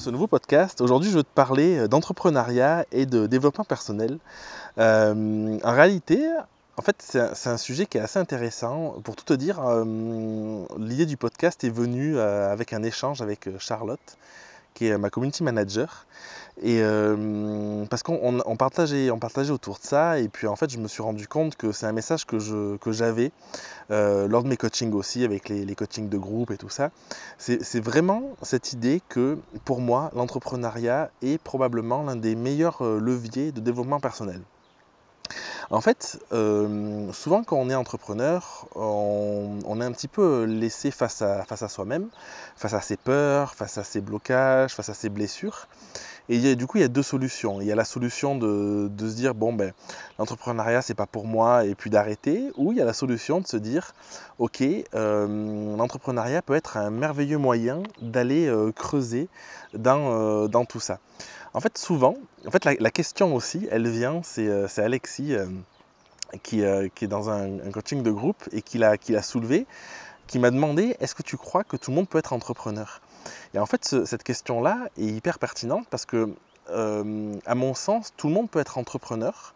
ce nouveau podcast. Aujourd'hui, je veux te parler euh, d'entrepreneuriat et de développement personnel. Euh, en réalité, en fait, c'est un, sujet qui est assez intéressant. Pour tout te dire, euh, l'idée du podcast est venue avec un échange avec Charlotte, qui est ma community manager. Et euh, parce qu'on partageait, on partageait autour de ça, et puis en fait, je me suis rendu compte que c'est un message que, que j'avais euh, lors de mes coachings aussi, avec les, coachings de groupe et tout ça. C'est, c'est vraiment cette idée que pour moi, l'entrepreneuriat est probablement l'un des meilleurs euh, leviers de développement personnel. En fait, euh, souvent quand on est entrepreneur, on, est un petit peu laissé face à, soi-même, face à ses peurs, face à ses blocages, face à ses blessures. Et du coup, il y a deux solutions. Il y a la solution de, se dire, bon, ben, l'entrepreneuriat, c'est pas pour moi, et puis d'arrêter. Ou il y a la solution de se dire, ok, euh, l'entrepreneuriat peut être un merveilleux moyen d'aller euh, creuser dans tout ça. En fait, souvent, en fait, la, question aussi, elle vient, c'est euh, Alexis euh, qui, euh, qui, est dans un, coaching de groupe et qui l'a soulevé, qui m'a demandé est-ce que tu crois que tout le monde peut être entrepreneur? Et en fait, cette question-là est hyper pertinente parce que, à mon sens, tout le monde peut être entrepreneur.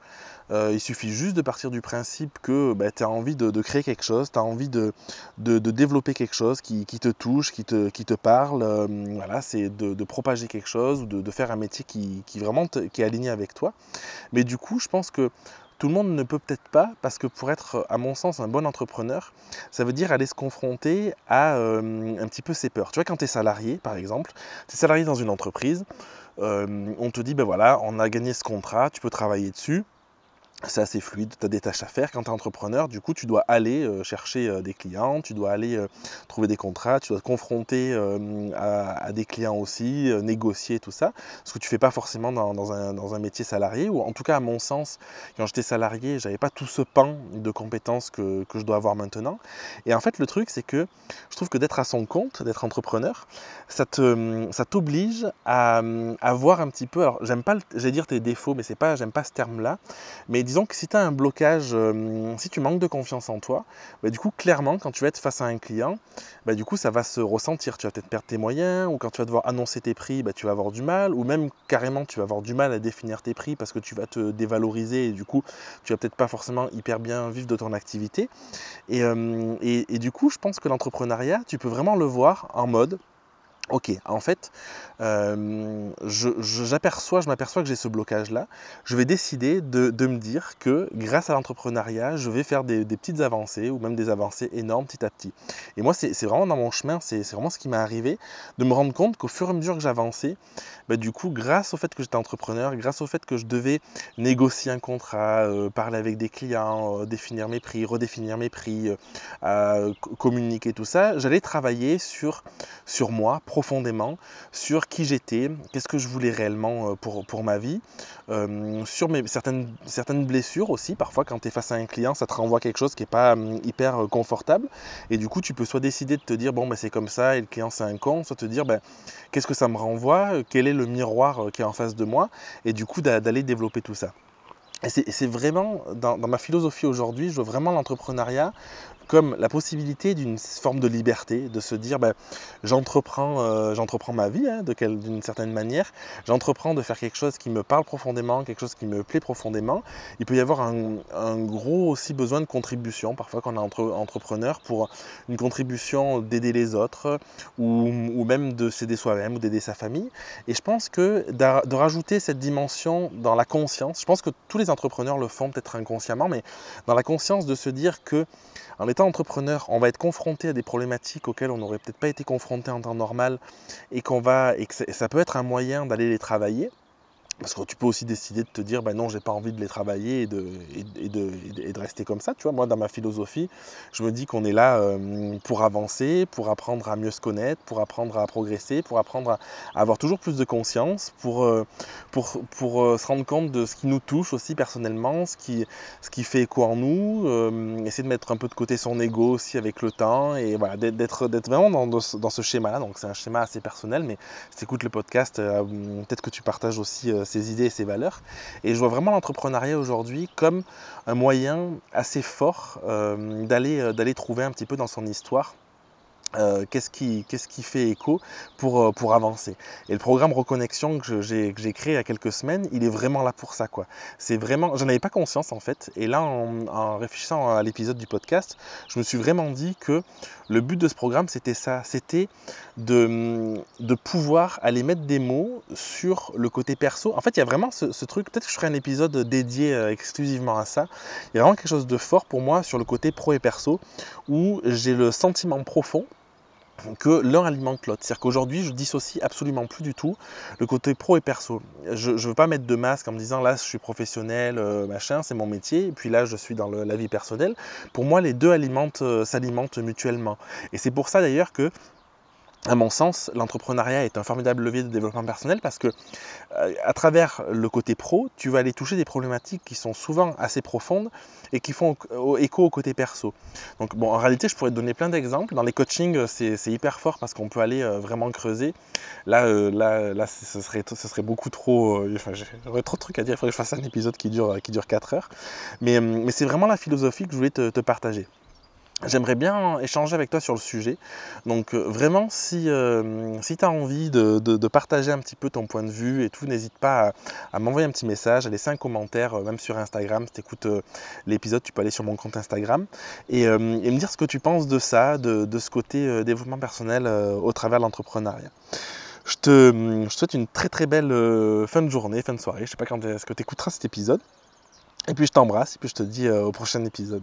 Euh, il suffit juste de partir du principe que bah, tu as envie de, créer quelque chose, tu as envie de, développer quelque chose qui, te touche, qui te, parle. Euh, voilà, c'est de, propager quelque chose ou de, faire un métier qui, vraiment qui est aligné avec toi. Mais du coup, je pense que tout le monde ne peut peut-être pas, parce que pour être, à mon sens, un bon entrepreneur, ça veut dire aller se confronter à euh, un petit peu ses peurs. Tu vois, quand tu es salarié, par exemple, tu es salarié dans une entreprise, on te dit, ben voilà, on a gagné ce contrat, tu peux travailler dessus c'est assez fluide, tu as des tâches à faire. Quand tu es entrepreneur, du coup, tu dois aller euh, chercher euh, des clients, tu dois aller euh, trouver des contrats, tu dois te confronter à, des clients aussi, négocier tout ça, ce que tu fais pas forcément dans, un, métier salarié, ou en tout cas, à mon sens, quand j'étais salarié, j'avais pas tout ce pan de compétences que, je dois avoir maintenant. Et en fait, le truc, c'est que je trouve que d'être à son compte, d'être entrepreneur, ça t'oblige à, à, voir un petit peu, alors j'aime pas, j'allais dire tes défauts, mais c'est pas, j'aime pas ce terme-là, mais disons que si tu as un blocage, euh, si tu manques de confiance en toi, bah, du coup, clairement, quand tu vas être face à un client, bah, du coup, ça va se ressentir. Tu vas peut-être perdre tes moyens, ou quand tu vas devoir annoncer tes prix, bah, tu vas avoir du mal, ou même carrément, tu vas avoir du mal à définir tes prix parce que tu vas te dévaloriser et du coup, tu vas peut-être pas forcément hyper bien vivre de ton activité. et, euh, et du coup, je pense que l'entrepreneuriat, tu peux vraiment le voir en mode Ok, en fait, euh, j'aperçois, je, m'aperçois que j'ai ce blocage-là. Je vais décider de, me dire que grâce à l'entrepreneuriat, je vais faire des, petites avancées ou même des avancées énormes petit à petit. Et moi, c'est vraiment dans mon chemin, c'est vraiment ce qui m'est arrivé, de me rendre compte qu'au fur et à mesure que j'avançais, bah, du coup, grâce au fait que j'étais entrepreneur, grâce au fait que je devais négocier un contrat, euh, parler avec des clients, euh, définir mes prix, redéfinir mes prix, communiquer tout ça, j'allais travailler sur, sur moi, profondément sur qui j'étais, qu'est-ce que je voulais réellement euh, pour, pour ma vie, euh, sur certaines, certaines blessures aussi. Parfois, quand tu es face à un client, ça te renvoie quelque chose qui n'est pas hum, hyper euh, confortable. Et du coup, tu peux soit décider de te dire, bon, ben, c'est comme ça et le client, c'est un con, soit te dire, ben, qu'est-ce que ça me renvoie, quel est le miroir qui est en face de moi, et du coup, d'aller développer tout ça. Et c'est vraiment, dans, dans, ma philosophie aujourd'hui, je veux vraiment l'entrepreneuriat comme la possibilité d'une forme de liberté, de se dire ben, j'entreprends, euh, j'entreprends ma vie hein, d'une certaine manière, j'entreprends de faire quelque chose qui me parle profondément, quelque chose qui me plaît profondément. Il peut y avoir un, gros aussi besoin de contribution, parfois quand on est entre, entrepreneur, pour une contribution d'aider les autres ou, ou même de s'aider soi-même ou d'aider sa famille. Et je pense que de rajouter cette dimension dans la conscience, je pense que tous les entrepreneurs le font peut-être inconsciemment, mais dans la conscience de se dire que en étant entrepreneur, on va être confronté à des problématiques auxquelles on n'aurait peut-être pas été confronté en temps normal et qu'on va et que ça peut être un moyen d'aller les travailler. Parce que tu peux aussi décider de te dire, ben non, j'ai pas envie de les travailler et de, et, de, et de, rester comme ça. Tu vois, moi, dans ma philosophie, je me dis qu'on est là euh, pour avancer, pour apprendre à mieux se connaître, pour apprendre à progresser, pour apprendre à, avoir toujours plus de conscience, pour, euh, pour, pour euh, se rendre compte de ce qui nous touche aussi personnellement, ce qui, ce qui fait écho en nous, essayer de mettre un peu de côté son ego aussi avec le temps et voilà, d'être, d'être vraiment dans, dans ce schéma-là. Donc, c'est un schéma assez personnel, mais si tu écoutes le podcast, peut-être que tu partages aussi ses idées et ses valeurs. Et je vois vraiment l'entrepreneuriat aujourd'hui comme un moyen assez fort euh, euh, d'aller trouver un petit peu dans son histoire euh, qu'est-ce qui, qui fait écho pour, euh, pour avancer? Et le programme Reconnexion que j'ai, créé il y a quelques semaines, il est vraiment là pour ça. C'est vraiment, j'en avais pas conscience en fait. Et là, en, réfléchissant à l'épisode du podcast, je me suis vraiment dit que le but de ce programme, c'était ça. C'était de, de pouvoir aller mettre des mots sur le côté perso. En fait, il y a vraiment ce, ce truc, peut-être que je ferai un épisode dédié euh, exclusivement à ça. Il y a vraiment quelque chose de fort pour moi sur le côté pro et perso, où j'ai le sentiment profond que l'un alimente l'autre. C'est-à-dire qu'aujourd'hui, je dissocie absolument plus du tout le côté pro et perso. Je ne veux pas mettre de masque en me disant là, je suis professionnel, euh, machin, c'est mon métier, et puis là, je suis dans la vie personnelle. Pour moi, les deux euh, s'alimentent mutuellement. Et c'est pour ça d'ailleurs que à mon sens, l'entrepreneuriat est un formidable levier de développement personnel parce que euh, à travers le côté pro, tu vas aller toucher des problématiques qui sont souvent assez profondes et qui font écho au côté perso. Donc bon, en réalité, je pourrais te donner plein d'exemples. Dans les coachings, c'est hyper fort parce qu'on peut aller euh, vraiment creuser. Là, euh, là, là, ce serait, ce serait beaucoup trop. enfin, j'aurais trop de trucs à dire. Il faudrait que je fasse un épisode qui dure, qui dure 4 heures. Mais, mais c'est vraiment la philosophie que je voulais te partager. J'aimerais bien échanger avec toi sur le sujet. Donc euh, vraiment, si, euh, si tu as envie de, de, partager un petit peu ton point de vue et tout, n'hésite pas à, m'envoyer un petit message, à laisser un commentaire, euh, même sur Instagram. Si tu écoutes l'épisode, tu peux aller sur mon compte Instagram et, me dire ce que tu penses de ça, de, de ce côté développement personnel au travers de l'entrepreneuriat. Je te, je souhaite une très très belle fin de journée, fin de soirée. Je sais pas quand est-ce que tu écouteras cet épisode. Et puis je t'embrasse et puis je te dis au prochain épisode.